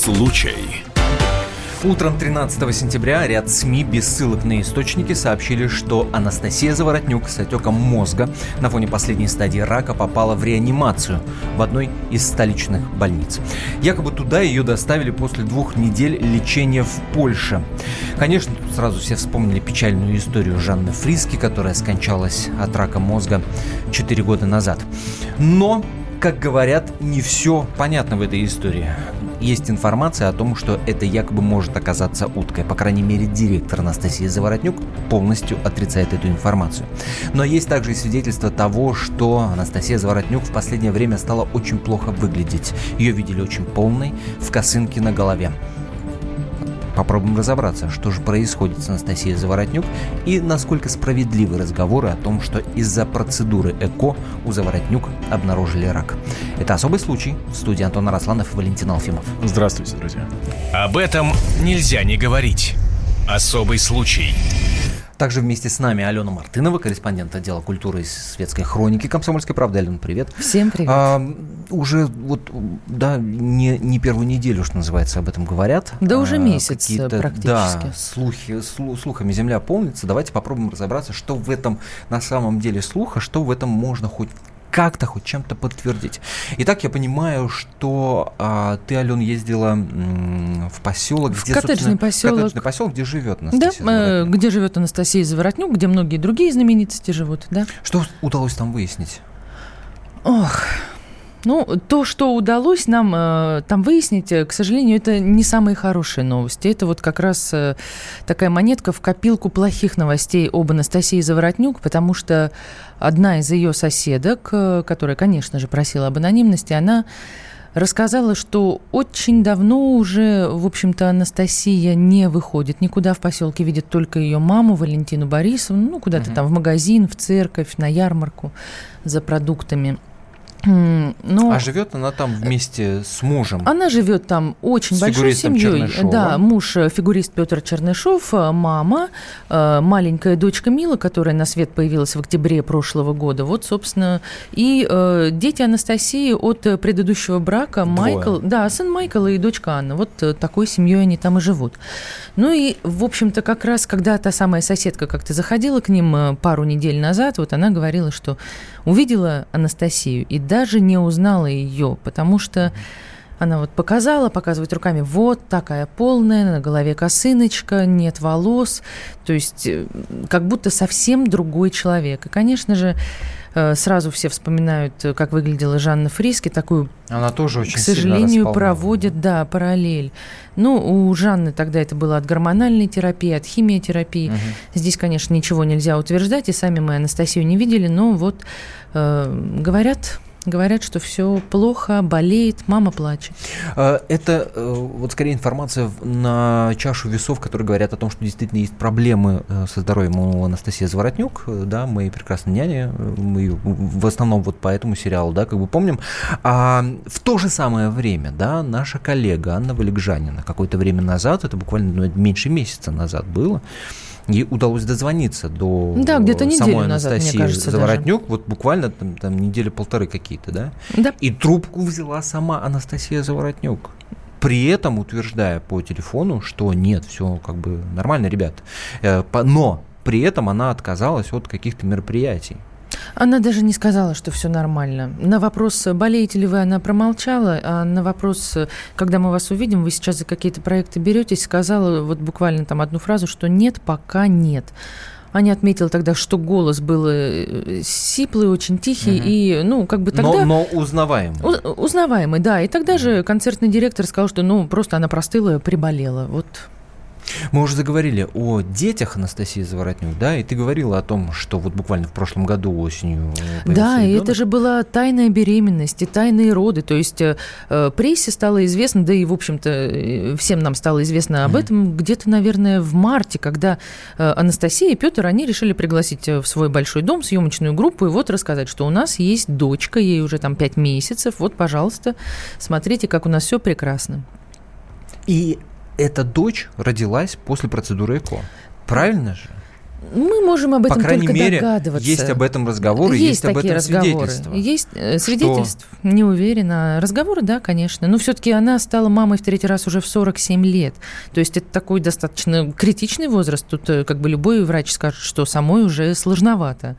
случай. Утром 13 сентября ряд СМИ без ссылок на источники сообщили, что Анастасия Заворотнюк с отеком мозга на фоне последней стадии рака попала в реанимацию в одной из столичных больниц. Якобы туда ее доставили после двух недель лечения в Польше. Конечно, тут сразу все вспомнили печальную историю Жанны Фриски, которая скончалась от рака мозга 4 года назад. Но как говорят, не все понятно в этой истории. Есть информация о том, что это якобы может оказаться уткой. По крайней мере, директор Анастасия Заворотнюк полностью отрицает эту информацию. Но есть также и свидетельство того, что Анастасия Заворотнюк в последнее время стала очень плохо выглядеть. Ее видели очень полной, в косынке на голове. Попробуем разобраться, что же происходит с Анастасией Заворотнюк и насколько справедливы разговоры о том, что из-за процедуры ЭКО у Заворотнюк обнаружили рак. Это особый случай. В студии Антон Арасланов и Валентин Алфимов. Здравствуйте, друзья. Об этом нельзя не говорить. Особый случай. Также вместе с нами Алена Мартынова, корреспондент отдела культуры и светской хроники «Комсомольской правды». Алена, привет. Всем привет. А, уже вот, да, не, не первую неделю, что называется, об этом говорят. Да уже а, месяц практически. Да, слухи, слу, слухами земля полнится. Давайте попробуем разобраться, что в этом на самом деле слуха, что в этом можно хоть как-то хоть чем-то подтвердить. Итак, я понимаю, что а, ты, Ален, ездила м, в поселок, в где, коттеджный поселок. коттеджный поселок, где живет Анастасия Да, э, где живет Анастасия Заворотнюк, где многие другие знаменитости живут, да. Что удалось там выяснить? Ох, ну, то, что удалось нам э, там выяснить, э, к сожалению, это не самые хорошие новости. Это вот как раз э, такая монетка в копилку плохих новостей об Анастасии Заворотнюк, потому что одна из ее соседок, э, которая, конечно же, просила об анонимности, она рассказала, что очень давно уже, в общем-то, Анастасия не выходит никуда в поселке, видит только ее маму Валентину Борисовну, ну, куда-то угу. там в магазин, в церковь, на ярмарку за продуктами. Но... А живет она там вместе с мужем? Она живет там очень с большой семьей. Да, муж э, фигурист Петр Чернышов, э, мама, э, маленькая дочка Мила, которая на свет появилась в октябре прошлого года. Вот, собственно, и дети Анастасии от предыдущего брака Двое. Майкл, да, сын Майкла и дочка Анна. Вот такой семьей они там и живут. Ну и, в общем-то, как раз, когда та самая соседка как-то заходила к ним пару недель назад, вот она говорила, что увидела Анастасию и даже не узнала ее, потому что она вот показала, показывает руками, вот такая полная, на голове косыночка, нет волос, то есть э, как будто совсем другой человек. И, конечно же, э, сразу все вспоминают, э, как выглядела Жанна Фриски, такую, Она тоже очень к сожалению, проводят, да, параллель. Ну, у Жанны тогда это было от гормональной терапии, от химиотерапии. Угу. Здесь, конечно, ничего нельзя утверждать, и сами мы Анастасию не видели, но вот э, говорят Говорят, что все плохо, болеет, мама плачет. А, это э, вот скорее информация на чашу весов, которые говорят о том, что действительно есть проблемы э, со здоровьем у Анастасии Заворотнюк, да, мы прекрасные няни, мы в основном вот по этому сериалу, да, как бы помним. А в то же самое время, да, наша коллега Анна Валикжанина какое-то время назад, это буквально ну, меньше месяца назад было, Ей удалось дозвониться до да, где-то самой назад, Анастасии мне кажется, Заворотнюк, даже. вот буквально там, там недели-полторы какие-то, да? Да. И трубку взяла сама Анастасия Заворотнюк при этом утверждая по телефону, что нет, все как бы нормально, ребят. Э, но при этом она отказалась от каких-то мероприятий. Она даже не сказала, что все нормально. На вопрос, болеете ли вы, она промолчала, а на вопрос, когда мы вас увидим, вы сейчас за какие-то проекты беретесь, сказала вот буквально там одну фразу, что нет, пока нет. Аня отметила тогда, что голос был э, сиплый, очень тихий, угу. и, ну, как бы тогда... Но, но узнаваемый. У, узнаваемый, да. И тогда же концертный директор сказал, что, ну, просто она простыла, приболела. Вот мы уже заговорили о детях Анастасии Заворотнюк, да, и ты говорила о том, что вот буквально в прошлом году осенью Да, и это же была тайная беременность и тайные роды, то есть э, прессе стало известно, да и, в общем-то, э, всем нам стало известно об mm-hmm. этом где-то, наверное, в марте, когда э, Анастасия и Петр, они решили пригласить э, в свой большой дом съемочную группу и вот рассказать, что у нас есть дочка, ей уже там пять месяцев, вот, пожалуйста, смотрите, как у нас все прекрасно. И эта дочь родилась после процедуры ЭКО. Правильно же? Мы можем об этом По крайней только мере, догадываться. Есть об этом разговоры, есть, есть об этом разговоры. свидетельства. Есть э, свидетельств, что... не уверена. Разговоры, да, конечно. Но все-таки она стала мамой в третий раз уже в 47 лет. То есть это такой достаточно критичный возраст. Тут э, как бы любой врач скажет, что самой уже сложновато.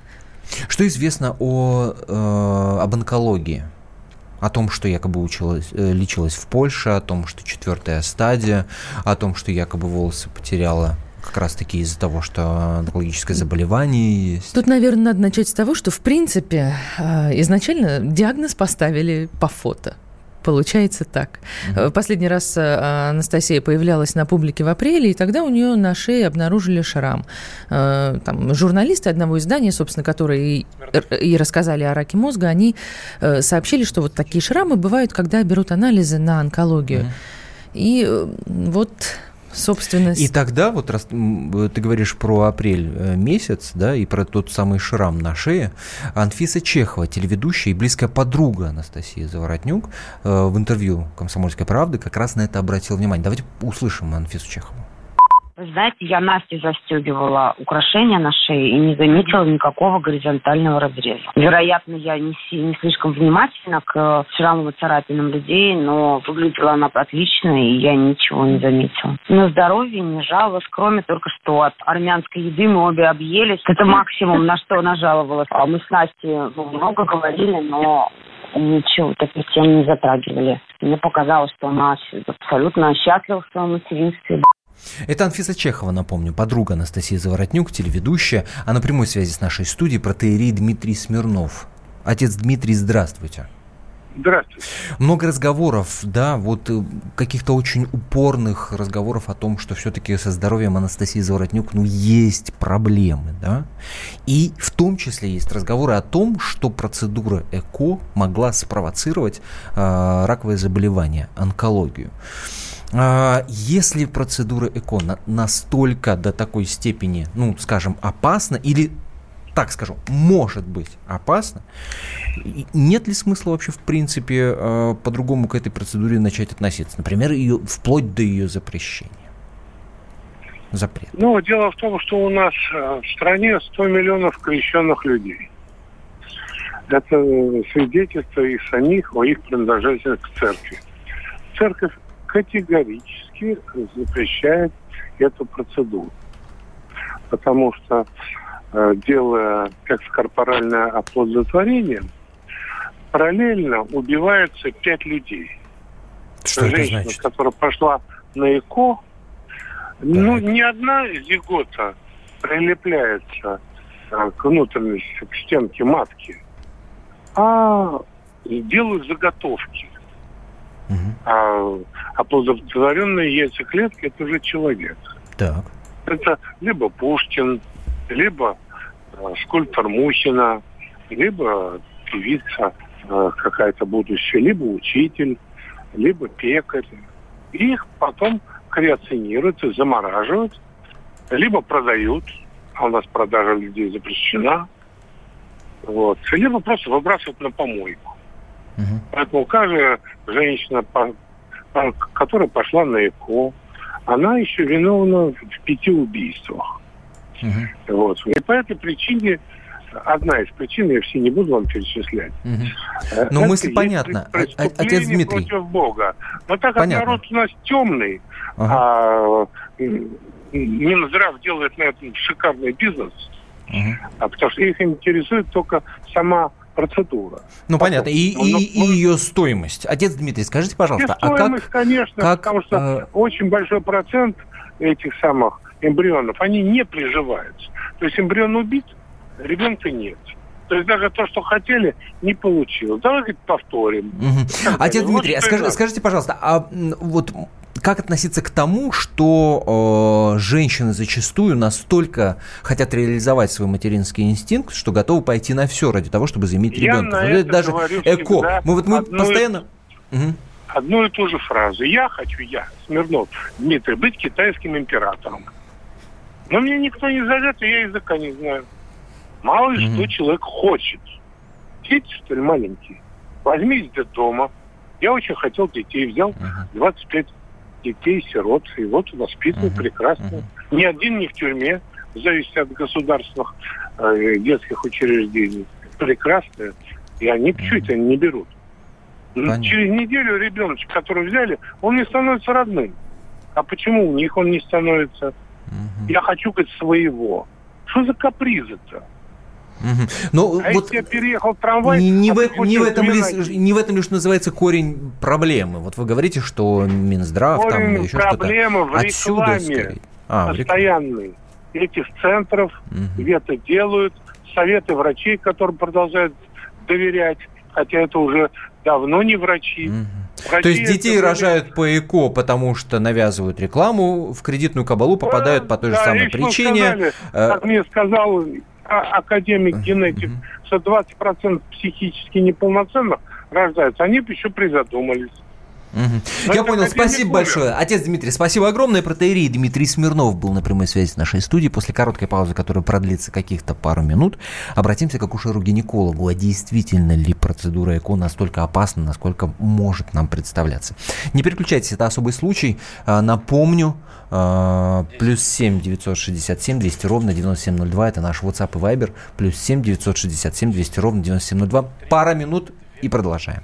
Что известно о, э, об онкологии? О том, что якобы училась, э, лечилась в Польше, о том, что четвертая стадия, о том, что якобы волосы потеряла как раз-таки из-за того, что онкологическое заболевание есть. Тут, наверное, надо начать с того, что, в принципе, э, изначально диагноз поставили по фото. Получается так. Угу. Последний раз э, Анастасия появлялась на публике в апреле, и тогда у нее на шее обнаружили шрам. Э, там, журналисты одного издания, собственно, которые и, и рассказали о раке мозга, они сообщили, что вот такие шрамы бывают, когда берут анализы на онкологию. Угу. И вот собственно. И тогда, вот раз ты говоришь про апрель э, месяц, да, и про тот самый шрам на шее, Анфиса Чехова, телеведущая и близкая подруга Анастасии Заворотнюк, э, в интервью «Комсомольской правды» как раз на это обратила внимание. Давайте услышим Анфису Чехову. Вы знаете, я Насте застегивала украшения на шее и не заметила никакого горизонтального разреза. Вероятно, я не, не слишком внимательна к шрамовым царапинам людей, но выглядела она отлично, и я ничего не заметила. На здоровье не жаловалась, кроме только что от армянской еды мы обе объелись. Это максимум, на что она жаловалась. А мы с Настей ну, много говорили, но ничего, таких тем не затрагивали. Мне показалось, что она абсолютно счастлива в своем материнстве. Это Анфиса Чехова, напомню, подруга Анастасии Заворотнюк, телеведущая, а на прямой связи с нашей студией протеерей Дмитрий Смирнов. Отец Дмитрий, здравствуйте. Здравствуйте. Много разговоров, да, вот э, каких-то очень упорных разговоров о том, что все-таки со здоровьем Анастасии Заворотнюк, ну, есть проблемы, да. И в том числе есть разговоры о том, что процедура ЭКО могла спровоцировать э, раковое заболевание, онкологию. А, если процедура ЭКО настолько до такой степени, ну, скажем, опасна или так скажу, может быть опасно. Нет ли смысла вообще, в принципе, а, по-другому к этой процедуре начать относиться? Например, ее, вплоть до ее запрещения? Запрет. Ну, дело в том, что у нас а, в стране 100 миллионов крещенных людей. Это свидетельство их самих о их принадлежности к церкви. Церковь категорически запрещает эту процедуру. Потому что, э, делая как корпоральное оплодотворение, параллельно убивается пять людей. Что Женщина, это значит? которая пошла на ЭКО, ну, так. ну, ни одна зигота прилепляется э, к внутренности, к стенке матки, а делают заготовки. Угу. А оплодотворенные яйцеклетки – это уже человек. Так. Это либо Пушкин, либо э, скульптор Мухина, либо певица э, какая-то будущая, либо учитель, либо пекарь. И их потом креационируют и замораживают, либо продают, а у нас продажа людей запрещена, вот, либо просто выбрасывают на помойку. Угу. Поэтому каждая женщина, которая пошла на ЭКО, она еще виновна в пяти убийствах. Угу. Вот. И по этой причине одна из причин, я все не буду вам перечислять. Угу. Ну, мысль понятна. Отец Дмитрий. против Бога. Но так как Понятно. народ у нас темный, ага. а Минздрав делает на этом шикарный бизнес, угу. а потому что их интересует только сама процедура. Ну, Потом. понятно. И, но, и, но, и ее стоимость. Отец Дмитрий, скажите, пожалуйста, а как... конечно, как, потому что э... очень большой процент этих самых эмбрионов, они не приживаются. То есть эмбрион убит, ребенка нет. То есть даже то, что хотели, не получилось. Давайте повторим. Угу. Отец Дмитрий, вот скажи, скажите, пожалуйста, а вот как относиться к тому, что э, женщины зачастую настолько хотят реализовать свой материнский инстинкт, что готовы пойти на все ради того, чтобы заиметь Я ребенка? На это Даже эко. Мы вот мы постоянно. И, угу. Одну и ту же фразу. Я хочу, я, Смирнов, Дмитрий, быть китайским императором. Но мне никто не зовет, и я языка не знаю. Мало ли угу. что человек хочет. Дети, что ли, маленькие. Возьми из детдома. Я очень хотел детей, взял угу. 25 детей, сирот, и вот воспитывают uh-huh. прекрасно. Uh-huh. Ни один не в тюрьме. зависит от государственных э, детских учреждений, прекрасные, и они чуть они не берут. Понятно. Через неделю ребеночек, который взяли, он не становится родным. А почему у них он не становится? Угу. Я хочу, говорит, своего. Что за капризы-то? Угу. Но а вот если переехал трамвай, не, а в, не, в этом лишь, не в этом лишь называется корень проблемы. Вот вы говорите, что Минздрав корень там еще что-то. в Отсюда рекламе а, постоянной этих центров, угу. это делают, советы врачей, которым продолжают доверять, хотя это уже давно не врачи. Угу. То есть детей это... рожают по ЭКО, потому что навязывают рекламу, в кредитную кабалу попадают да, по той же да, самой причине. Сказали, э, как мне сказал академик генетик, что 20% психически неполноценных рождаются. Они бы еще призадумались. Угу. Я понял, спасибо большое. Отец Дмитрий, спасибо огромное. Протеерей Дмитрий Смирнов был на прямой связи с нашей студией. После короткой паузы, которая продлится каких-то пару минут, обратимся к акушеру-гинекологу. А действительно ли процедура ЭКО настолько опасна, насколько может нам представляться? Не переключайтесь, это особый случай. А, напомню, а, плюс 7 967 200 ровно 9702. Это наш WhatsApp и Viber. Плюс 7 967 200 ровно 9702. Пара минут и продолжаем.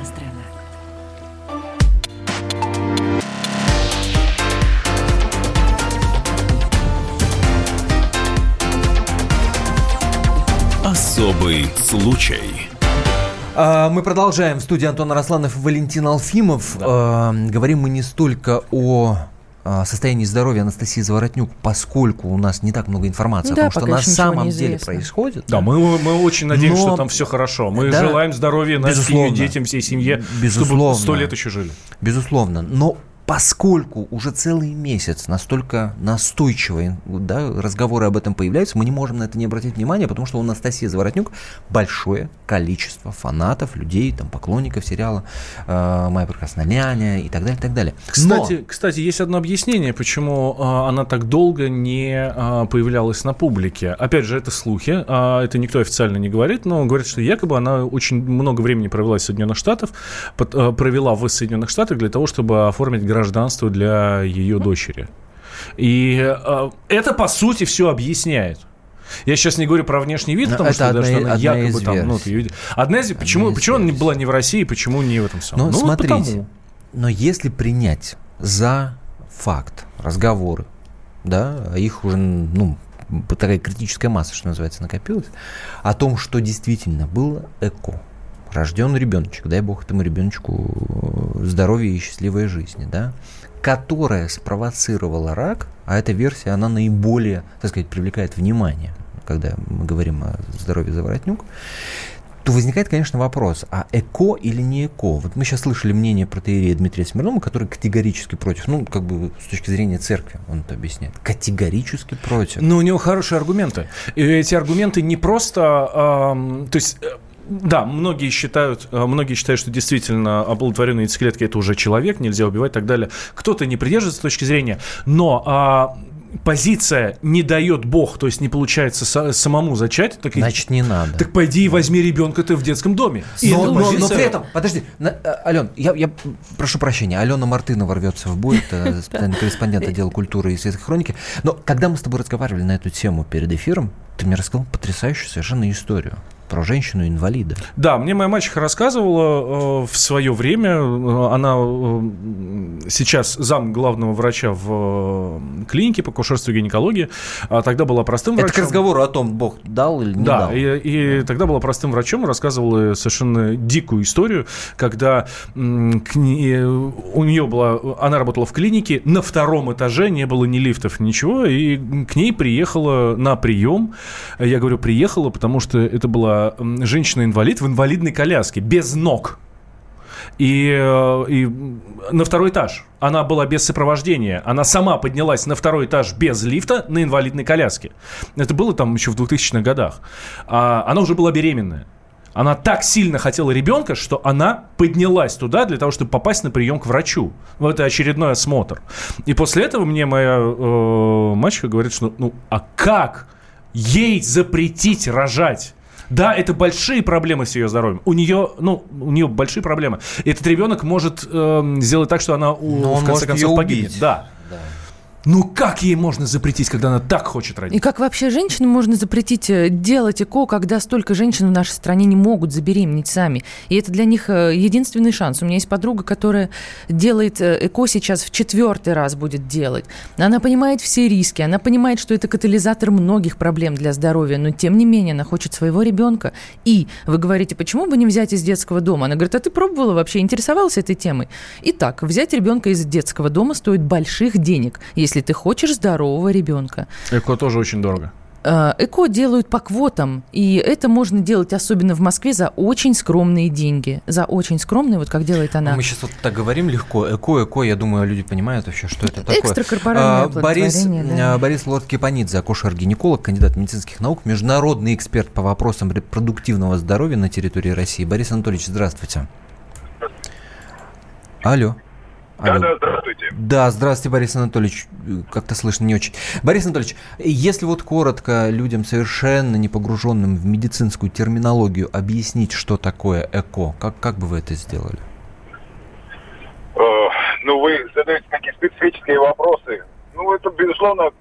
Особый случай. А, мы продолжаем. В студии Антон Арасланов и Валентин Алфимов. Да. Говорим мы не столько о а, состоянии здоровья Анастасии Заворотнюк, поскольку у нас не так много информации да, о том, что на самом деле происходит. Да, Мы, мы очень надеемся, Но... что там все хорошо. Мы да, желаем здоровья нашим детям, всей семье, Безусловно. чтобы сто лет еще жили. Безусловно. Но поскольку уже целый месяц настолько настойчивые да, разговоры об этом появляются, мы не можем на это не обратить внимания, потому что у Анастасии Заворотнюк большое количество фанатов, людей, там, поклонников сериала э, «Моя прекрасная няня» и так далее, и так далее. Кстати, Но... кстати, есть одно объяснение, почему э, она так долго не э, появлялась на публике. Опять же, это слухи, э, это никто официально не говорит, но говорят, что якобы она очень много времени провела в Соединенных Штатах, под, э, провела в Соединенных Штатах для того, чтобы оформить гражданство гражданство для ее дочери. И э, это, по сути, все объясняет. Я сейчас не говорю про внешний вид, потому это что, одна, да, что она якобы там... Ну, ты, одна из... Почему, одна из почему она не была не в России, почему не в этом самом? Ну, ну смотрите, потому. но если принять за факт разговоры, да, их уже, ну, такая критическая масса, что называется, накопилась, о том, что действительно было ЭКО, рожден ребеночек, дай бог этому ребеночку э, здоровья и счастливой жизни, да, которая спровоцировала рак, а эта версия, она наиболее, так сказать, привлекает внимание, когда мы говорим о здоровье заворотнюк, то возникает, конечно, вопрос, а эко или не эко? Вот мы сейчас слышали мнение протеерея Дмитрия Смирнова, который категорически против, ну, как бы с точки зрения церкви, он это объясняет, категорически против. Но у него хорошие аргументы. И эти аргументы не просто, э, то есть э, да, многие считают, э, многие считают, что действительно оплодотворенные яйцеклетки это уже человек, нельзя убивать и так далее. Кто-то не придерживается точки зрения, но а, позиция не дает Бог, то есть не получается самому зачать, так значит не надо. Так пойди и возьми ребенка ты в детском доме. Но, но, позиция... но при этом, подожди, на, э, Ален, я, я прошу прощения, Алена Мартынова рвется в бой, это специальный корреспондент отдела культуры и светской хроники. Но когда мы с тобой разговаривали на эту тему перед эфиром, ты мне рассказал потрясающую совершенно историю про женщину-инвалида. Да, мне моя мачеха рассказывала э, в свое время. Э, она э, сейчас зам главного врача в э, клинике по кушерству и гинекологии. А тогда была простым врачом. Это к разговору о том, Бог дал или не да, дал. Да, и, и тогда была простым врачом. Рассказывала совершенно дикую историю, когда к ней, у нее была... Она работала в клинике, на втором этаже не было ни лифтов, ничего, и к ней приехала на прием. Я говорю, приехала, потому что это была женщина-инвалид в инвалидной коляске, без ног. И, э, и на второй этаж она была без сопровождения. Она сама поднялась на второй этаж без лифта на инвалидной коляске. Это было там еще в 2000-х годах. А, она уже была беременная. Она так сильно хотела ребенка, что она поднялась туда для того, чтобы попасть на прием к врачу. Ну, это очередной осмотр. И после этого мне моя э, мачеха говорит, что ну, а как ей запретить рожать? Да, это большие проблемы с ее здоровьем. У нее, ну, у нее большие проблемы. Этот ребенок может э, сделать так, что она, Но в конце концов, погибнет. Да. Ну как ей можно запретить, когда она так хочет родить? И как вообще женщинам можно запретить э, делать ЭКО, когда столько женщин в нашей стране не могут забеременеть сами? И это для них э, единственный шанс. У меня есть подруга, которая делает э, ЭКО сейчас в четвертый раз будет делать. Она понимает все риски, она понимает, что это катализатор многих проблем для здоровья, но тем не менее она хочет своего ребенка. И вы говорите, почему бы не взять из детского дома? Она говорит, а ты пробовала вообще, интересовалась этой темой? Итак, взять ребенка из детского дома стоит больших денег, если если ты хочешь здорового ребенка. Эко тоже очень дорого. Э, эко делают по квотам, и это можно делать особенно в Москве за очень скромные деньги. За очень скромные, вот как делает она. Мы сейчас вот так говорим легко. Эко, эко, я думаю, люди понимают вообще, что это такое. Экстракорпоральное а, Борис, да. Борис Лоткипанидзе, акушер-гинеколог, кандидат медицинских наук, международный эксперт по вопросам репродуктивного здоровья на территории России. Борис Анатольевич, здравствуйте. Алло. Да, да, здравствуйте. Да, здравствуйте, Борис Анатольевич. Как-то слышно не очень. Борис Анатольевич, если вот коротко людям, совершенно не погруженным в медицинскую терминологию, объяснить, что такое ЭКО, как, как бы вы это сделали? Э, ну, вы задаете такие специфические вопросы. Ну, это, безусловно,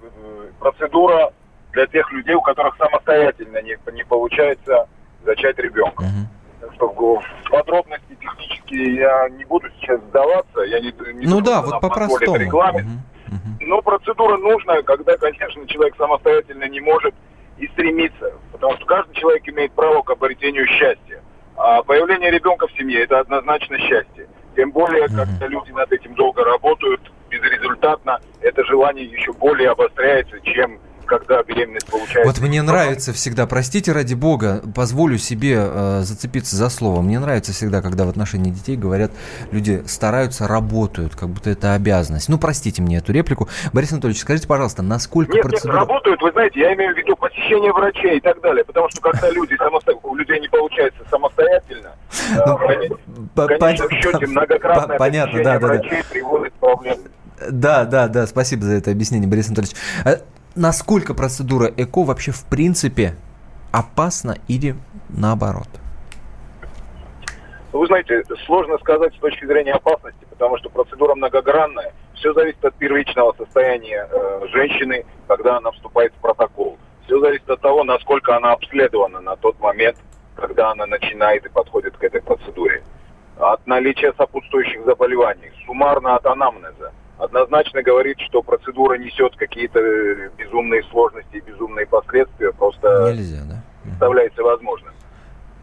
процедура для тех людей, у которых самостоятельно не, не получается зачать ребенка. Угу что в подробности технические я не буду сейчас сдаваться. Я не, не ну да, вот по-простому. Регламент. Угу, угу. Но процедура нужна, когда, конечно, человек самостоятельно не может и стремится. Потому что каждый человек имеет право к обретению счастья. А появление ребенка в семье – это однозначно счастье. Тем более, угу. когда люди над этим долго работают, безрезультатно, это желание еще более обостряется, чем когда беременность получается. Вот мне нравится всегда, простите ради бога, позволю себе э, зацепиться за слово. Мне нравится всегда, когда в отношении детей говорят, люди стараются, работают, как будто это обязанность. Ну, простите мне эту реплику. Борис Анатольевич, скажите, пожалуйста, насколько нет, процедура... Нет, работают, вы знаете, я имею в виду посещение врачей и так далее, потому что когда люди у людей не получается самостоятельно, ну, в конечном счете многократное понятно, да, да, врачей приводит к проблемам. Да, да, да, спасибо за это объяснение, Борис Анатольевич. Насколько процедура ЭКО вообще в принципе опасна или наоборот? Вы знаете, сложно сказать с точки зрения опасности, потому что процедура многогранная. Все зависит от первичного состояния э, женщины, когда она вступает в протокол. Все зависит от того, насколько она обследована на тот момент, когда она начинает и подходит к этой процедуре. От наличия сопутствующих заболеваний, суммарно от анамнеза однозначно говорит, что процедура несет какие-то э, безумные сложности и безумные последствия, просто Нельзя, да? представляется возможным.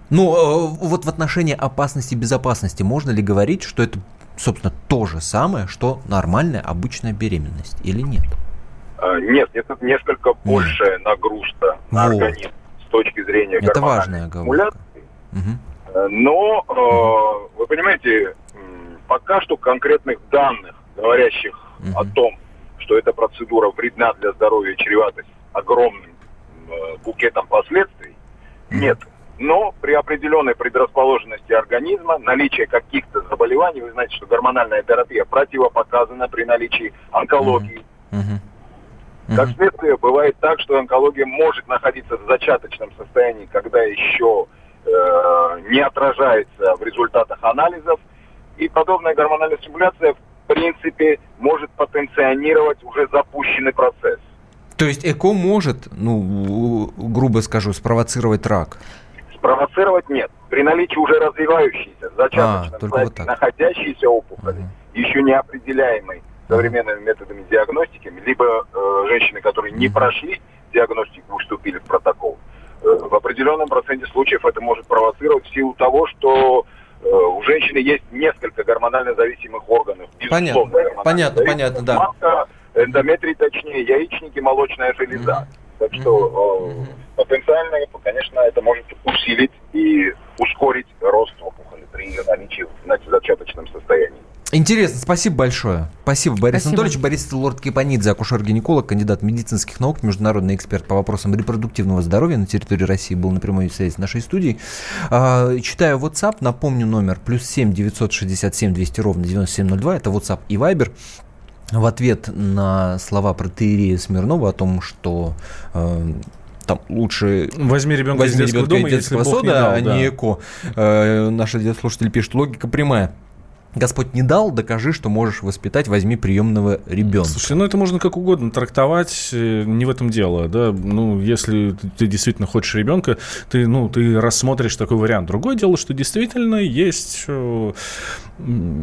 Ну, э, вот в отношении опасности и безопасности можно ли говорить, что это, собственно, то же самое, что нормальная обычная беременность или нет? А, нет, это несколько большая нагрузка на вот. организм с точки зрения Это важная оговорка. Угу. Но, вы понимаете, пока что конкретных данных говорящих угу. о том, что эта процедура вредна для здоровья и чревата огромным э, букетом последствий, угу. нет. Но при определенной предрасположенности организма, наличие каких-то заболеваний, вы знаете, что гормональная терапия противопоказана при наличии онкологии. Угу. Как следствие, бывает так, что онкология может находиться в зачаточном состоянии, когда еще э, не отражается в результатах анализов. И подобная гормональная стимуляция в принципе, может потенционировать уже запущенный процесс. То есть ЭКО может, ну, грубо скажу, спровоцировать рак? Спровоцировать нет. При наличии уже развивающейся, зачаточной, а, вот находящейся опухоли, угу. еще не определяемой современными методами диагностики, либо э, женщины, которые не прошли диагностику, вступили в протокол, э, в определенном проценте случаев это может провоцировать в силу того, что у женщины есть несколько гормонально зависимых органов. Понятно, понятно, понятно, да. Матка, эндометрий, точнее, яичники, молочная железа. Mm-hmm. Так что mm-hmm. потенциально, конечно, это может усилить и ускорить рост опухоли при ее наличии в зачаточном Интересно, спасибо большое. Спасибо, Борис спасибо. Анатольевич. Борис Лорд Кипанидзе, акушер-гинеколог, кандидат медицинских наук, международный эксперт по вопросам репродуктивного здоровья на территории России, был на прямой связи с нашей студией. А, читаю WhatsApp, напомню номер, плюс 7 967 200 ровно 9702, это WhatsApp и Viber в ответ на слова протеерея Смирнова о том, что э, там лучше возьми ребенка возьми из детского ребенка дома, из детского сода, не дал, а да. не эко. Э, наши слушатели пишут, логика прямая. Господь не дал, докажи, что можешь воспитать, возьми приемного ребенка. Слушай, ну это можно как угодно трактовать, э, не в этом дело, да. Ну, если ты действительно хочешь ребенка, ты, ну, ты рассмотришь такой вариант. Другое дело, что действительно есть, э,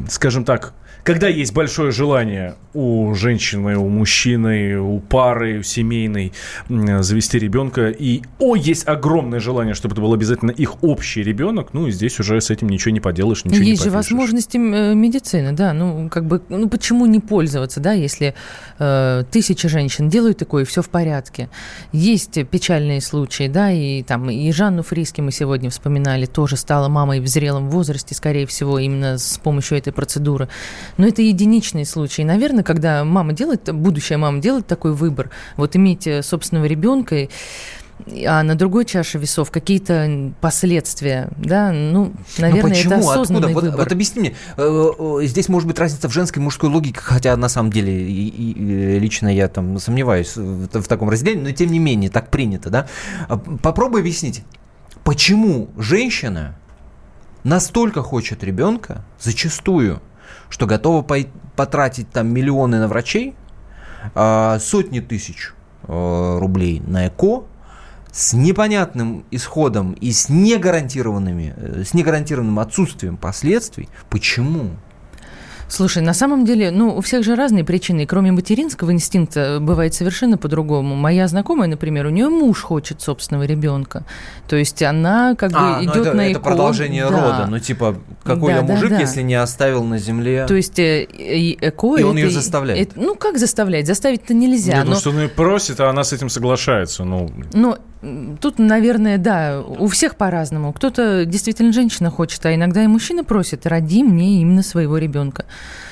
скажем так, когда есть большое желание у женщины, у мужчины, у пары, у семейной завести ребенка, и, о, есть огромное желание, чтобы это был обязательно их общий ребенок, ну, и здесь уже с этим ничего не поделаешь, ничего есть не же возможности э, медицины, да, ну, как бы, ну, почему не пользоваться, да, если э, тысячи женщин делают такое, и все в порядке. Есть печальные случаи, да, и там, и Жанну Фриски мы сегодня вспоминали, тоже стала мамой в зрелом возрасте, скорее всего, именно с помощью этой процедуры. Но это единичные случаи. Наверное, когда мама делает, будущая мама делает такой выбор, вот иметь э, собственного ребенка, а на другой чаше весов какие-то последствия, да, ну, наверное, Но почему? это осознанный Откуда? выбор. Вот, вот объясни мне, э, э, здесь может быть разница в женской и мужской логике, хотя на самом деле и, и, лично я там сомневаюсь в, в таком разделении, но тем не менее так принято, да. А попробуй объяснить, почему женщина настолько хочет ребенка, зачастую, что готова потратить там миллионы на врачей, а, сотни тысяч а, рублей на ЭКО, с непонятным исходом и с негарантированными, э, с негарантированным отсутствием последствий. Почему? Слушай, на самом деле, ну, у всех же разные причины. И кроме материнского инстинкта бывает совершенно по-другому. Моя знакомая, например, у нее муж хочет собственного ребенка. То есть она как а, бы идет ну это, на это продолжение да. рода. Ну, типа, какой да, я мужик, да, да. если не оставил на земле... То есть э, ЭКО... И он ее заставляет. Это, ну, как заставлять? Заставить-то нельзя. Нет, ну, но... Ну, что он ее просит, а она с этим соглашается. Ну, но тут, наверное, да, у всех по-разному. Кто-то действительно женщина хочет, а иногда и мужчина просит, роди мне именно своего ребенка.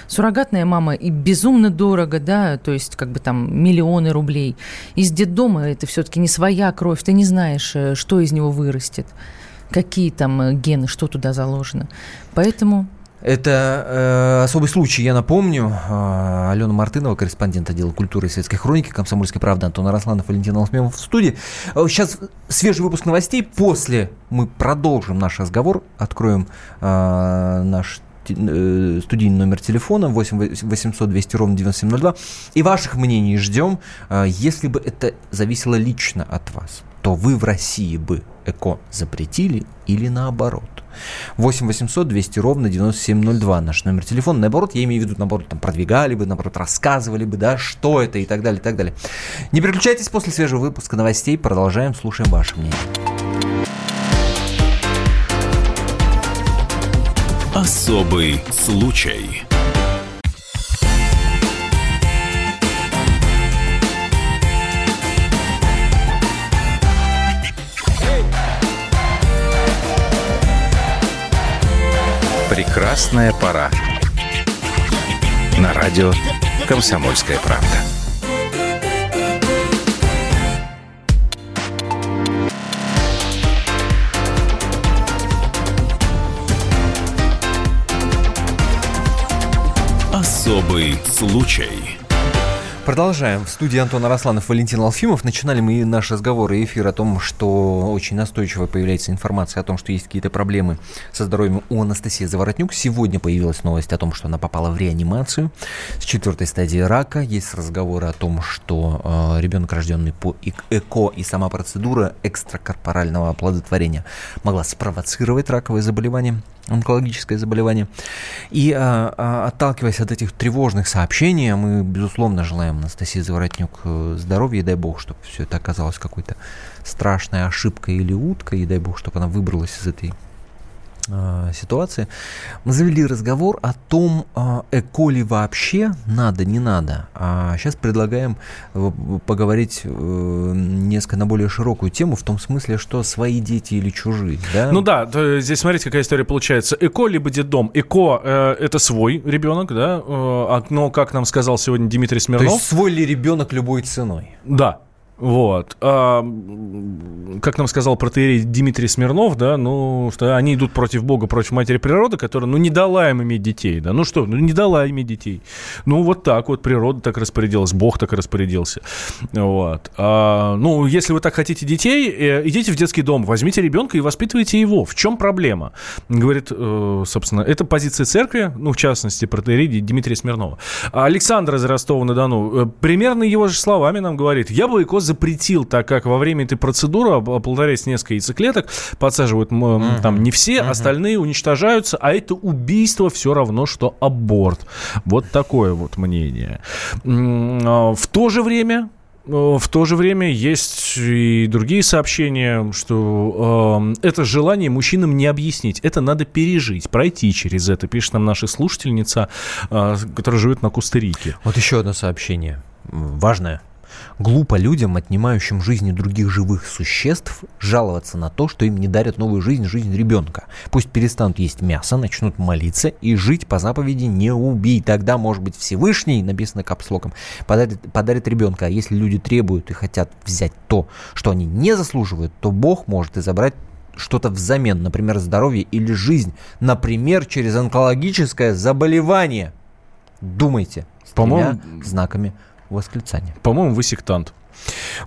Суррогатная мама и безумно дорого, да, то есть как бы там миллионы рублей. Из детдома это все-таки не своя кровь, ты не знаешь, э, что из него вырастет, какие там э, гены, что туда заложено. Поэтому это э, особый случай, я напомню. Э, Алена Мартынова, корреспондент отдела культуры и светской хроники «Комсомольской правды», Антон Арасланов, Валентин Алсмемов в студии. Э, сейчас свежий выпуск новостей. После мы продолжим наш разговор, откроем э, наш студийный номер телефона 8 800 200 ровно 9702. И ваших мнений ждем. Если бы это зависело лично от вас, то вы в России бы ЭКО запретили или наоборот? 8 800 200 ровно 9702 наш номер телефона. Наоборот, я имею в виду, наоборот, там продвигали бы, наоборот, рассказывали бы, да, что это и так далее, и так далее. Не переключайтесь после свежего выпуска новостей. Продолжаем, слушаем ваше мнение. Особый случай. Прекрасная пора. На радио «Комсомольская правда». Особый случай. Продолжаем. В студии Антон Арасланов, Валентин Алфимов. Начинали мы наш разговор и эфир о том, что очень настойчиво появляется информация о том, что есть какие-то проблемы со здоровьем у Анастасии Заворотнюк. Сегодня появилась новость о том, что она попала в реанимацию с четвертой стадии рака. Есть разговоры о том, что э, ребенок, рожденный по ЭКО и сама процедура экстракорпорального оплодотворения могла спровоцировать раковое заболевание онкологическое заболевание. И а, а, отталкиваясь от этих тревожных сообщений, мы, безусловно, желаем Анастасии Заворотнюк э, здоровья, и дай бог, чтобы все это оказалось какой-то страшной ошибкой или уткой, и дай бог, чтобы она выбралась из этой ситуации, мы завели разговор о том, э, эко ли вообще надо, не надо. А сейчас предлагаем э, поговорить несколько на более широкую тему, в том смысле, что свои дети или чужие. Да? Ну да, здесь смотрите, какая история получается. Эко либо детдом. Эко э, это свой ребенок, да, но, как нам сказал сегодня Дмитрий Смирнов... То есть свой ли ребенок любой ценой? Да, вот. А, как нам сказал протеерей Дмитрий Смирнов, да, ну, что они идут против Бога, против матери природы, которая, ну, не дала им иметь детей, да. Ну что, ну, не дала иметь детей. Ну, вот так вот природа так распорядилась, Бог так распорядился. Вот. А, ну, если вы так хотите детей, э, идите в детский дом, возьмите ребенка и воспитывайте его. В чем проблема? Говорит, э, собственно, это позиция церкви, ну, в частности, протеерей Дмитрия Смирнова. Александр из Ростова-на-Дону, э, примерно его же словами нам говорит, я бы ИКО запретил, так как во время этой процедуры оплодотворяется несколько яйцеклеток, подсаживают там не все, остальные уничтожаются, а это убийство все равно, что аборт. Вот такое вот мнение. А, в то же время в то же время есть и другие сообщения, что э, это желание мужчинам не объяснить. Это надо пережить, пройти через это, пишет нам наша слушательница, э, которая живет на Кустерике. Вот еще одно сообщение, важное. Глупо людям, отнимающим жизни других живых существ, жаловаться на то, что им не дарят новую жизнь, жизнь ребенка. Пусть перестанут есть мясо, начнут молиться и жить по заповеди «не убий». Тогда, может быть, Всевышний, написано капслоком, подарит, подарит ребенка. А если люди требуют и хотят взять то, что они не заслуживают, то Бог может и забрать что-то взамен, например, здоровье или жизнь, например, через онкологическое заболевание. Думайте с По-моему, знаками восклицания. По-моему, вы сектант.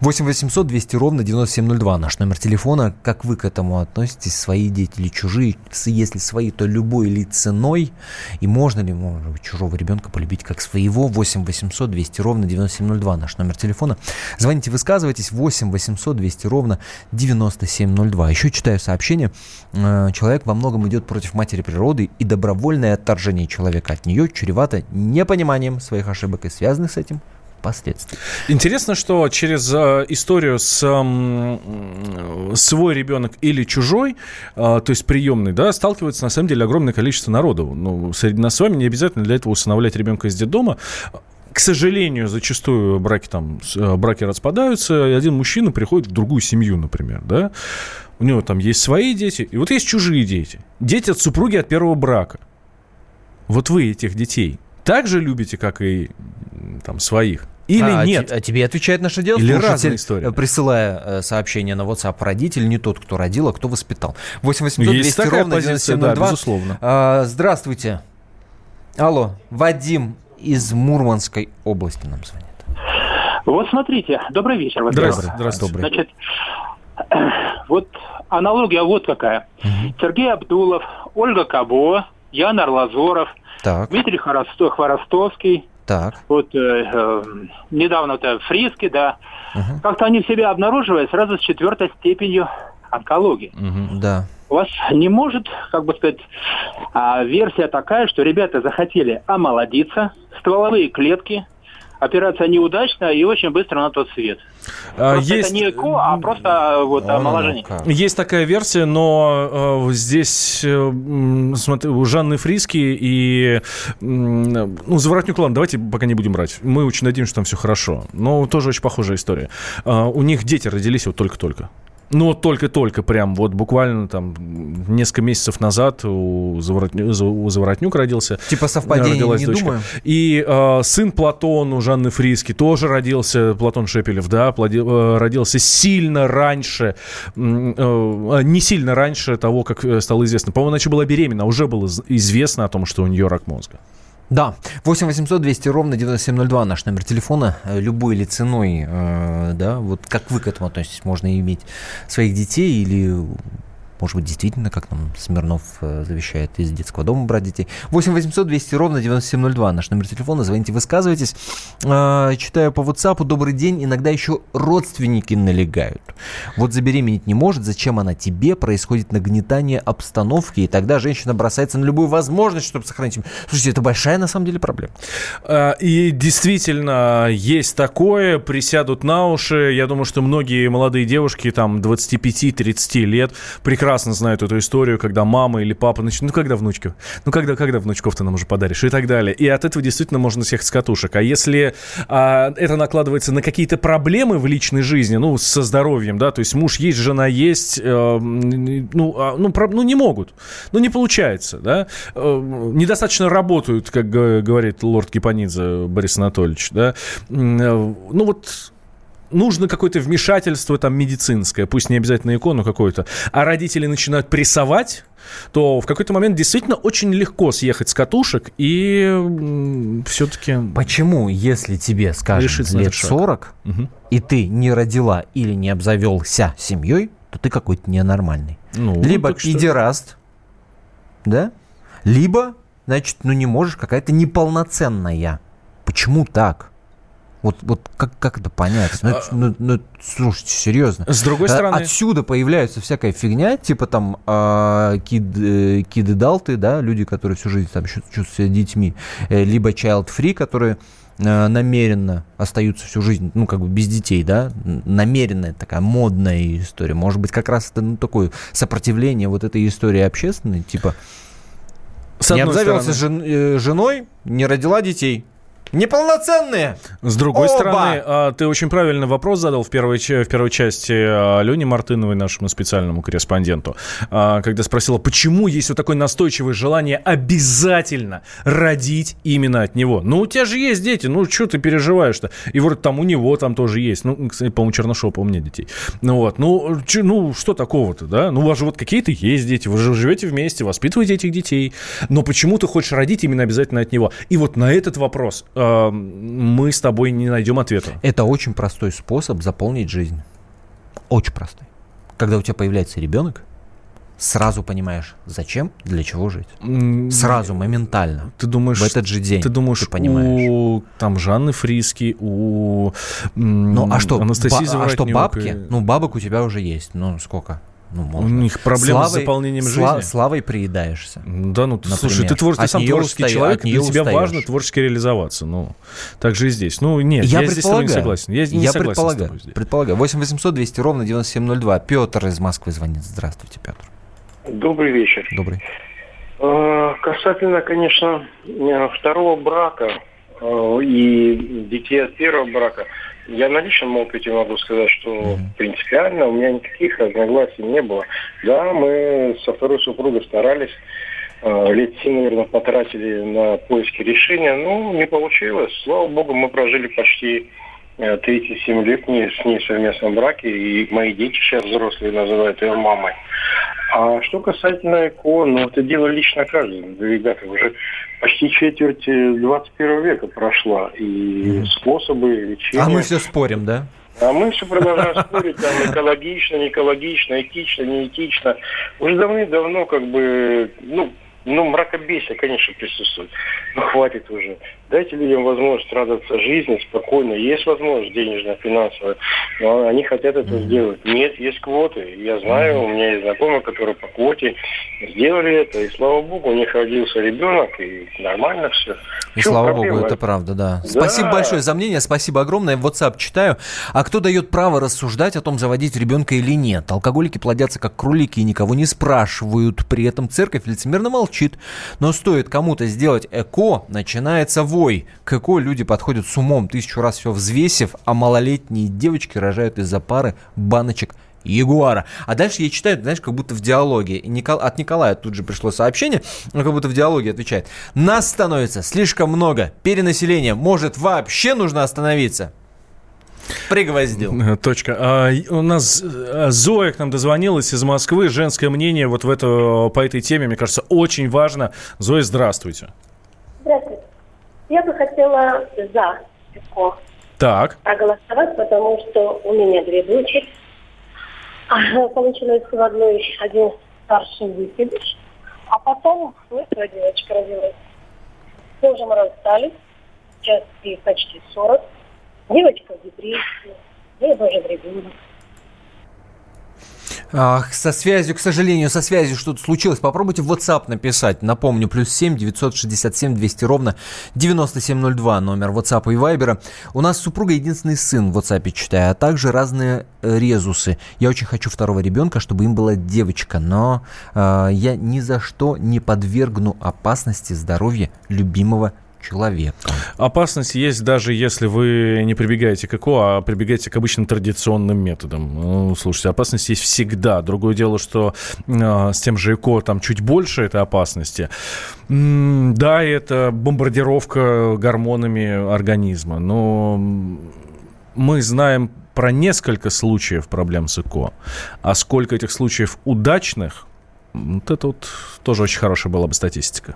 8 800 200 ровно 9702 наш номер телефона. Как вы к этому относитесь? Свои дети или чужие? Если свои, то любой ли ценой? И можно ли, может быть, чужого ребенка полюбить как своего? 8 800 200 ровно 9702 наш номер телефона. Звоните, высказывайтесь. 8 800 200 ровно 9702. Еще читаю сообщение. Э, человек во многом идет против матери природы, и добровольное отторжение человека от нее чревато непониманием своих ошибок и связанных с этим последствий. Интересно, что через э, историю с свой ребенок или чужой, э, то есть приемный, да, сталкивается на самом деле огромное количество народу. Ну, среди нас с вами не обязательно для этого усыновлять ребенка из детдома. К сожалению, зачастую браки там э, браки распадаются, и один мужчина приходит в другую семью, например, да. У него там есть свои дети, и вот есть чужие дети. Дети от супруги от первого брака. Вот вы этих детей также любите, как и там своих? Или а, нет? А тебе отвечает наше дело. Или разная история. Присылая э, сообщение на WhatsApp родитель, не тот, кто родил, а кто воспитал. 8800 200 ровно позиция, да, безусловно. А, здравствуйте. Алло, Вадим из Мурманской области нам звонит. Вот смотрите, добрый вечер. Здравствуйте. Здравствуйте. Значит, вот аналогия вот какая. Угу. Сергей Абдулов, Ольга Кабо, Ян Арлазоров, так. Дмитрий Хворостовский, так. Вот э, э, недавно это Фриски, да. Угу. Как-то они в себе обнаруживают сразу с четвертой степенью онкологии. Угу, да. У вас не может, как бы сказать, а, версия такая, что ребята захотели омолодиться, стволовые клетки операция неудачная и очень быстро на тот свет. А, есть... Это не ЭКО, а просто а, вот а, омоложение. Есть такая версия, но э, здесь э, смотри, у Жанны Фриски и ну, Заворотнюк, ладно, давайте пока не будем брать. Мы очень надеемся, что там все хорошо. Но тоже очень похожая история. Э, у них дети родились вот только-только. Ну, только-только прям, вот буквально там несколько месяцев назад у, Заворотню, у Заворотнюк родился. Типа совпадение, не дочка. думаю. И э, сын Платон у Жанны Фриски тоже родился, Платон Шепелев, да, э, родился сильно раньше, э, не сильно раньше того, как э, стало известно. По-моему, она еще была беременна, уже было известно о том, что у нее рак мозга. Да, 8 800 200 ровно 9702 наш номер телефона, э, любой или ценой, э, да, вот как вы к этому относитесь, можно иметь своих детей или может быть, действительно, как нам Смирнов э, завещает из детского дома брать детей. 8 800 200 ровно 9702. Наш номер телефона. Звоните, высказывайтесь. А, читаю по WhatsApp. Добрый день. Иногда еще родственники налегают. Вот забеременеть не может. Зачем она тебе? Происходит нагнетание обстановки. И тогда женщина бросается на любую возможность, чтобы сохранить Слушайте, это большая на самом деле проблема. А, и действительно, есть такое. Присядут на уши. Я думаю, что многие молодые девушки, там, 25-30 лет, прекрасно прекрасно знают эту историю, когда мама или папа начинают, ну когда внучки, ну когда, когда внучков ты нам уже подаришь и так далее. И от этого действительно можно всех с катушек. А если а, это накладывается на какие-то проблемы в личной жизни, ну со здоровьем, да, то есть муж есть, жена есть, э, ну, а, ну, про, ну не могут, ну не получается, да, э, недостаточно работают, как говорит лорд Кипанидзе Борис Анатольевич, да, э, ну вот нужно какое-то вмешательство там медицинское, пусть не обязательно икону какую-то, а родители начинают прессовать, то в какой-то момент действительно очень легко съехать с катушек и все-таки... Почему, если тебе, скажем, лет 40, угу. и ты не родила или не обзавелся семьей, то ты какой-то ненормальный? Ну, Либо педераст, что... да? Либо, значит, ну не можешь, какая-то неполноценная. Почему так? Вот, вот как, как это понять? Ну, это, ну, ну, слушайте, серьезно. С другой стороны... Отсюда появляется всякая фигня, типа там э, кид, э, киды-далты, да, люди, которые всю жизнь там чувствуют себя детьми, э, либо child-free, которые э, намеренно остаются всю жизнь, ну, как бы без детей, да, намеренная такая модная история. Может быть, как раз это, ну, такое сопротивление вот этой истории общественной, типа... С не обзавелся жен, э, женой, не родила детей. Неполноценные. С другой Оба. стороны, а, ты очень правильный вопрос задал в первой, в первой части а, Лене Мартыновой, нашему специальному корреспонденту, а, когда спросила, почему есть вот такое настойчивое желание обязательно родить именно от него. Ну, у тебя же есть дети, ну, что ты переживаешь-то? И вроде там у него там тоже есть. Ну, кстати, по-моему, Чернышова, у меня детей. Ну, вот. Ну, че, ну, что такого-то, да? Ну, у вас же вот какие-то есть дети, вы же живете вместе, воспитываете этих детей. Но почему ты хочешь родить именно обязательно от него? И вот на этот вопрос мы с тобой не найдем ответа. Это очень простой способ заполнить жизнь. Очень простой. Когда у тебя появляется ребенок, сразу понимаешь, зачем, для чего жить. Сразу, моментально. Ты думаешь, в этот же день. Ты думаешь, ты понимаешь. у там Жанны Фриски, у ну, а что, Анастасии ба- А что бабки? Ну, бабок у тебя уже есть. Ну, сколько? Ну, можно. У них проблемы славой, с заполнением сла- жизни. Славой приедаешься. Да, ну, например. слушай, ты, твор... ты сам творческий устаю, человек, для тебя устаешь. важно творчески реализоваться. Ну, так же и здесь. Ну, нет, я, я здесь с тобой не согласен. Я, не я согласен предполагаю, с тобой здесь. предполагаю. 8 800 200 ровно 9702. Петр из Москвы звонит. Здравствуйте, Петр. Добрый вечер. Добрый. А, касательно, конечно, второго брака и детей от первого брака – я на личном опыте могу сказать, что принципиально у меня никаких разногласий не было. Да, мы со второй супругой старались, э, лет семь, наверное, потратили на поиски решения, но не получилось. Слава богу, мы прожили почти 37 э, лет не, с ней в совместном браке, и мои дети сейчас взрослые называют ее мамой. А что касательно ЭКО, ну, это дело лично каждого. Ребята, уже почти четверть 21 века прошла, и mm. способы лечения... А мы все спорим, да? А мы все продолжаем спорить, там, экологично, не экологично, этично, не этично. Уже давным-давно, как бы, ну, ну, мракобесие, конечно, присутствует. Но хватит уже. Дайте людям возможность радоваться жизни спокойно. Есть возможность денежная, финансовая, но они хотят это mm-hmm. сделать. Нет, есть квоты. Я знаю, у меня есть знакомые, которые по квоте сделали это. И слава богу, у них родился ребенок, и нормально все. И слава проблема? богу, это правда, да. да. Спасибо большое за мнение, спасибо огромное. В WhatsApp читаю. А кто дает право рассуждать о том, заводить ребенка или нет? Алкоголики плодятся как кролики и никого не спрашивают. При этом церковь лицемерно молчит. Но стоит кому-то сделать ЭКО, начинается вой. К ЭКО люди подходят с умом, тысячу раз все взвесив, а малолетние девочки рожают из-за пары баночек Ягуара. А дальше я читаю, знаешь, как будто в диалоге. Никол... От Николая тут же пришло сообщение, он как будто в диалоге отвечает. Нас становится слишком много. Перенаселение. Может, вообще нужно остановиться? Пригвоздил. Точка. А, у нас а, Зоя к нам дозвонилась из Москвы. Женское мнение вот в эту, по этой теме, мне кажется, очень важно. Зоя, здравствуйте. Здравствуйте. Я бы хотела за ЭКО так. проголосовать, потому что у меня две дочери получилось в одной один старший выкидыш, а потом своя девочка родилась. Мы уже мы расстались, сейчас ей почти 40. Девочка в депрессии, ей даже ребенок. Со связью, к сожалению, со связью что-то случилось. Попробуйте в WhatsApp написать. Напомню, плюс 7 967 200 ровно 9702 номер WhatsApp и Viber. У нас супруга единственный сын в WhatsApp читаю, а также разные э, резусы. Я очень хочу второго ребенка, чтобы им была девочка, но э, я ни за что не подвергну опасности здоровья любимого человека. Опасность есть даже если вы не прибегаете к ЭКО, а прибегаете к обычным традиционным методам. Ну, слушайте, опасность есть всегда. Другое дело, что э, с тем же ЭКО там чуть больше этой опасности. М да, это бомбардировка гормонами организма, но мы знаем про несколько случаев проблем с ЭКО. А сколько этих случаев удачных, вот это вот тоже очень хорошая была бы статистика.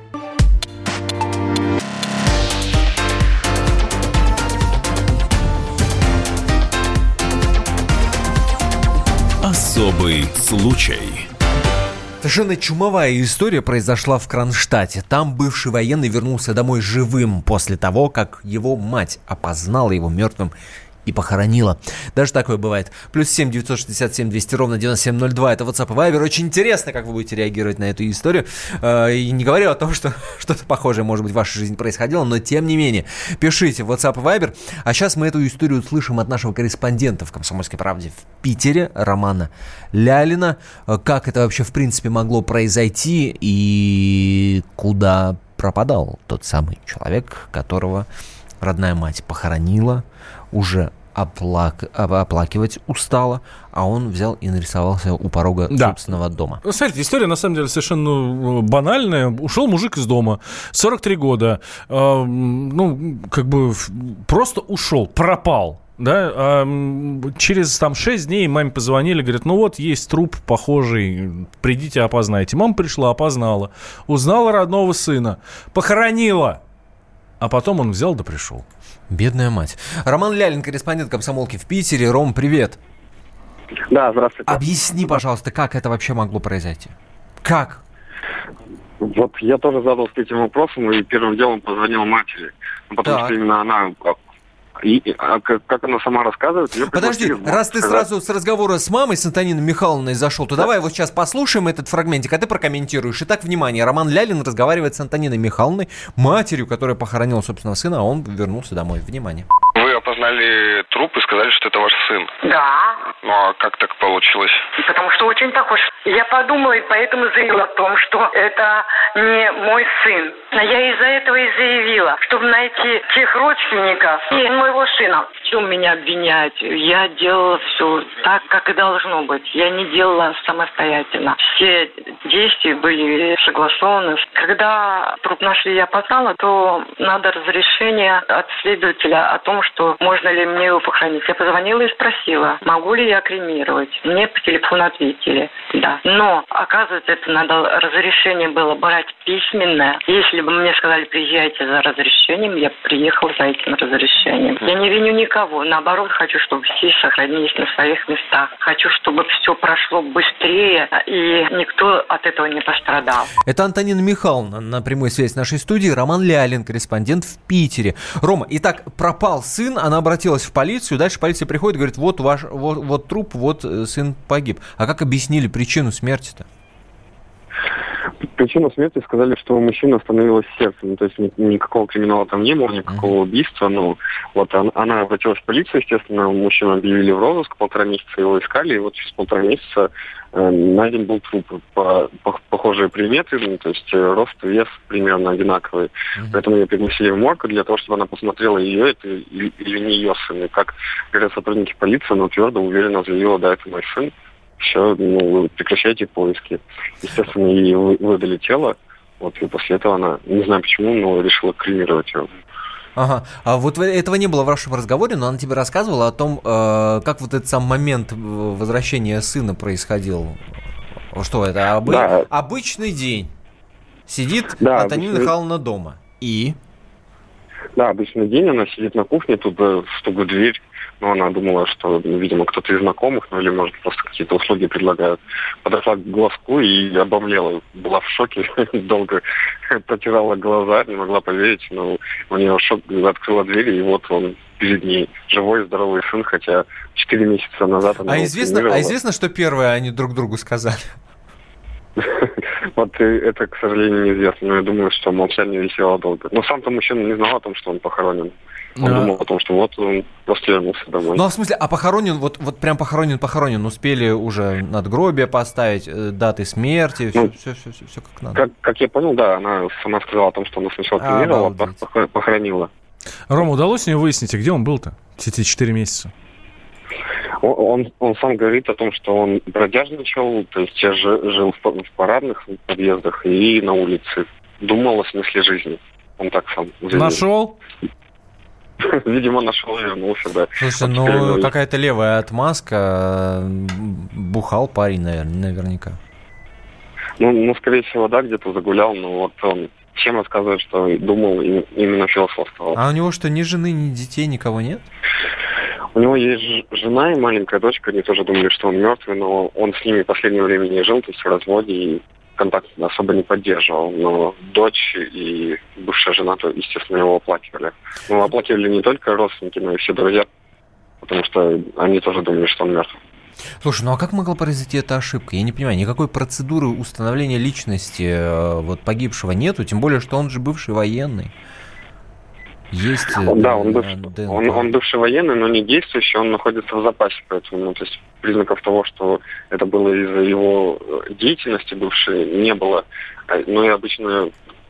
Особый случай. Совершенно чумовая история произошла в Кронштадте. Там бывший военный вернулся домой живым после того, как его мать опознала его мертвым и похоронила. Даже такое бывает. Плюс 7 967 200 ровно 9702. Это WhatsApp и Viber. Очень интересно, как вы будете реагировать на эту историю. Э, и не говорю о том, что что-то похожее, может быть, в вашей жизни происходило, но тем не менее. Пишите в WhatsApp и Viber. А сейчас мы эту историю услышим от нашего корреспондента в «Комсомольской правде» в Питере, Романа Лялина. Э, как это вообще, в принципе, могло произойти и куда пропадал тот самый человек, которого родная мать похоронила, уже оплак... оплакивать устала, а он взял и нарисовался у порога да. собственного дома. Смотрите, история на самом деле совершенно ну, банальная. Ушел мужик из дома, 43 года, э, ну, как бы просто ушел, пропал. Да, а через там 6 дней маме позвонили, говорят, ну вот есть труп похожий, придите опознайте. Мама пришла, опознала, узнала родного сына, похоронила, а потом он взял да пришел. Бедная мать. Роман Лялин, корреспондент комсомолки в Питере. Ром, привет. Да, здравствуйте. Объясни, пожалуйста, как это вообще могло произойти? Как? Вот я тоже задался этим вопросом и первым делом позвонил матери. Потому так. что именно она и, а как, как она сама рассказывает... Подожди, раз ты сказать... сразу с разговора с мамой, с Антониной Михайловной зашел, то да. давай вот сейчас послушаем этот фрагментик, а ты прокомментируешь. Итак, внимание, Роман Лялин разговаривает с Антониной Михайловной, матерью, которая похоронила собственного сына, а он вернулся домой. Внимание. Вы опознали труп и сказали, что это ваш сын. Да. Ну а как так получилось? Потому что очень похож. Я подумала и поэтому заявила о том, что это не мой сын. Я из-за этого и заявила, чтобы найти тех родственников и моего сына. В чем меня обвинять? Я делала все так, как и должно быть. Я не делала самостоятельно. Все действия были согласованы. Когда труп нашли, я опознала, то надо разрешение от следователя о том, что можно ли мне его похоронить. Я позвонила и спросила, могу ли я кремировать. Мне по телефону ответили, да. Но, оказывается, это надо разрешение было брать письменное. Если бы мне сказали, приезжайте за разрешением, я приехала за этим разрешением. Я не виню никого. Наоборот, хочу, чтобы все сохранились на своих местах. Хочу, чтобы все прошло быстрее, и никто от этого не пострадал. Это Антонина Михайловна на прямой связи с нашей студии. Роман Лялин, корреспондент в Питере. Рома, итак, пропал сын, она обратилась в полицию, дальше полиция приходит и говорит, вот ваш, вот, вот труп, вот э, сын погиб. А как объяснили причину смерти-то? Причину смерти сказали, что у мужчины остановилось сердце. Ну, то есть никакого криминала там не было, никакого uh-huh. убийства. Ну, вот она, она обратилась в полицию, естественно, мужчину объявили в розыск, полтора месяца его искали, и вот через полтора месяца найден был труп. По, по, похожие приметы, ну, то есть э, рост, вес примерно одинаковый. Uh-huh. Поэтому ее пригласили в морг для того, чтобы она посмотрела, ее это или, или не ее сын. И как говорят сотрудники полиции, она твердо уверенно заявила, да, это мой сын все, ну, прекращайте поиски. Естественно, ей выдали тело, вот, и после этого она, не знаю почему, но решила кремировать его. Ага. А вот этого не было в вашем разговоре, но она тебе рассказывала о том, э, как вот этот сам момент возвращения сына происходил. Что это? Обы... Да. Обычный день. Сидит да, Антонина обычный... Михайловна дома. И? Да, обычный день, она сидит на кухне, тут стук дверь, но она думала, что, видимо, кто-то из знакомых, ну или, может, просто какие-то услуги предлагают. Подошла к глазку и обомлела. Была в шоке, долго протирала глаза, не могла поверить, но у нее шок открыла дверь, и вот он перед ней живой, здоровый сын, хотя 4 месяца назад она... А известно, а известно, что первое они друг другу сказали? Вот это, к сожалению, неизвестно. Но я думаю, что молчание висело долго. Но сам-то мужчина не знал о том, что он похоронен. Он да. думал о том, что вот он просто вернулся домой. Ну, а в смысле, а похоронен, вот, вот прям похоронен, похоронен, успели уже надгробие поставить, э, даты смерти, все, ну, все, все, все, все как надо. Как, как я понял, да, она сама сказала о том, что она сначала кремировала, а похоронила. Рома, удалось мне выяснить, где он был-то эти четыре месяца? Он, он сам говорит о том, что он бродяжничал, то есть я жил в, в парадных подъездах и на улице. Думал о смысле жизни. Он так сам заявил. Нашел? Видимо, нашел и вернулся, да. Слушай, ну какая-то левая отмазка. Бухал парень, наверное, наверняка. Ну, ну, скорее всего, да, где-то загулял, но вот он чем рассказывает, что думал и именно философствовал. А у него что, ни жены, ни детей, никого нет? У него есть жена и маленькая дочка, они тоже думали, что он мертвый, но он с ними в последнее время не жил, то есть в разводе, и контакт особо не поддерживал. Но дочь и бывшая жена, то, естественно, его оплакивали. Но оплакивали не только родственники, но и все друзья, потому что они тоже думали, что он мертв. Слушай, ну а как могла произойти эта ошибка? Я не понимаю, никакой процедуры установления личности э, вот погибшего нету, тем более, что он же бывший военный. Есть э, Да, он, быв... он, он бывший военный, но не действующий, он находится в запасе, поэтому, ну, то есть признаков того, что это было из-за его э, деятельности бывшей, не было. А, ну и обычно,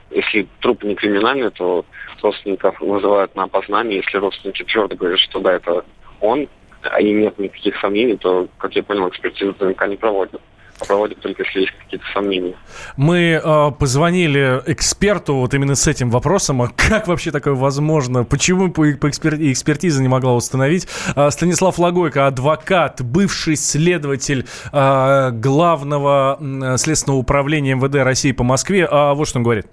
если труп не криминальный, то родственников вызывают на опознание. Если родственники твердо говорят, что да, это он, а и нет никаких сомнений, то, как я понял, экспертизу ДНК не проводят проводят только если есть какие-то сомнения. Мы э, позвонили эксперту вот именно с этим вопросом, а как вообще такое возможно, почему по, по экспер, экспертиза не могла установить. Э, Станислав Логойко, адвокат, бывший следователь э, главного э, следственного управления МВД России по Москве, э, вот что он говорит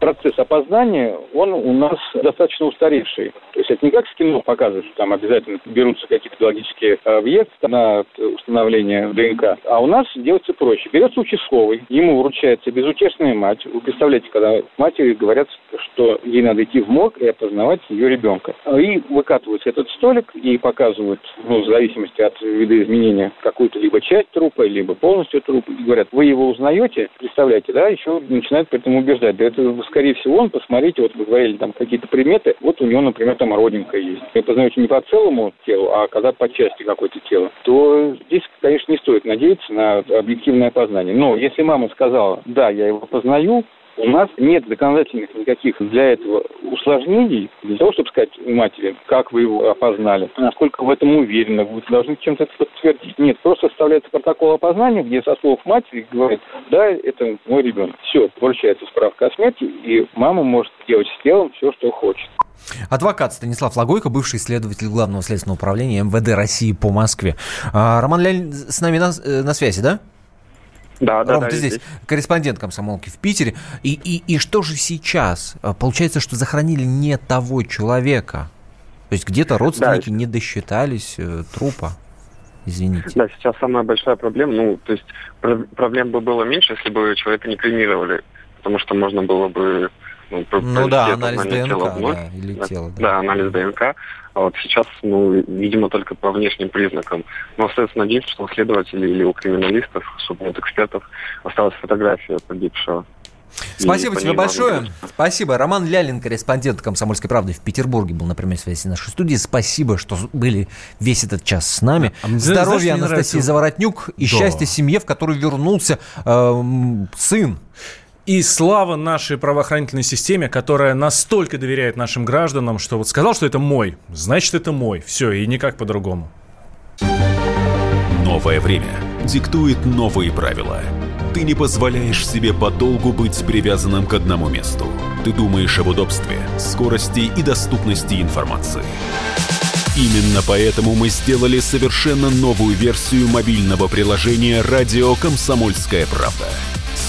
процесс опознания, он у нас достаточно устаревший. То есть это не как в кино показывают, что там обязательно берутся какие-то биологические объекты на установление ДНК. А у нас делается проще. Берется участковый, ему вручается безутешная мать. Вы представляете, когда матери говорят, что ей надо идти в морг и опознавать ее ребенка. И выкатывается этот столик и показывают, ну, в зависимости от вида изменения, какую-то либо часть трупа, либо полностью труп. И говорят, вы его узнаете, представляете, да, еще начинают при этом убеждать. Да это скорее всего, он, посмотрите, вот вы говорили там какие-то приметы, вот у него, например, там родинка есть. Вы познаете не по целому телу, а когда по части какой-то тела, то здесь, конечно, не стоит надеяться на объективное познание. Но если мама сказала, да, я его познаю, у нас нет доказательных никаких для этого усложнений, для того, чтобы сказать матери, как вы его опознали, насколько в этом уверены, вы должны чем-то это подтвердить. Нет, просто составляется протокол опознания, где со слов матери говорит, да, это мой ребенок. Все, получается справка о смерти, и мама может делать с телом все, что хочет. Адвокат Станислав Логойко, бывший следователь Главного следственного управления МВД России по Москве. А, Роман Лялин с нами на, э, на связи, да? Да, да, Ром, да. ты здесь, здесь корреспондент комсомолки в Питере. И, и, и что же сейчас? А, получается, что захоронили не того человека. То есть где-то родственники да. не досчитались э, трупа. Извините. Да, сейчас самая большая проблема, ну, то есть проблем бы было меньше, если бы человека не кремировали, потому что можно было бы ну, ну да, анализ ДНК, тела вновь, да, или да, тело. Да. да, анализ ДНК. А вот сейчас, ну, видимо, только по внешним признакам. Но остается надеяться, что у следователей или у криминалистов, экспертов осталась фотография погибшего. Спасибо тебе большое. Спасибо. Роман Лялин, корреспондент «Комсомольской правды» в Петербурге был на прямой связи нашей студии. Спасибо, что были весь этот час с нами. А Здоровья Анастасии нравится... Заворотнюк и да. счастья семье, в которую вернулся э, сын и слава нашей правоохранительной системе, которая настолько доверяет нашим гражданам, что вот сказал, что это мой, значит это мой. Все, и никак по-другому. Новое время диктует новые правила. Ты не позволяешь себе подолгу быть привязанным к одному месту. Ты думаешь об удобстве, скорости и доступности информации. Именно поэтому мы сделали совершенно новую версию мобильного приложения «Радио Комсомольская правда»